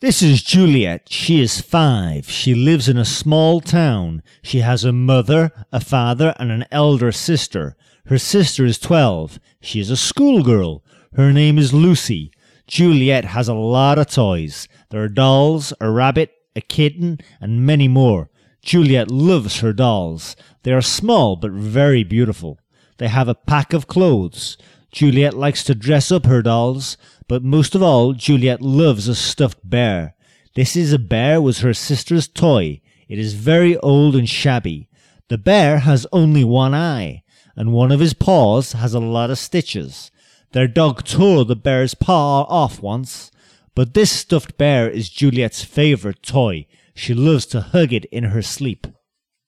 This is Juliet. She is five. She lives in a small town. She has a mother, a father, and an elder sister. Her sister is 12. She is a schoolgirl. Her name is Lucy. Juliet has a lot of toys. There are dolls, a rabbit, a kitten, and many more. Juliet loves her dolls. They are small but very beautiful. They have a pack of clothes. Juliet likes to dress up her dolls, but most of all, Juliet loves a stuffed bear. This is a bear was her sister's toy. It is very old and shabby. The bear has only one eye, and one of his paws has a lot of stitches. Their dog tore the bear's paw off once, but this stuffed bear is Juliet's favorite toy. She loves to hug it in her sleep.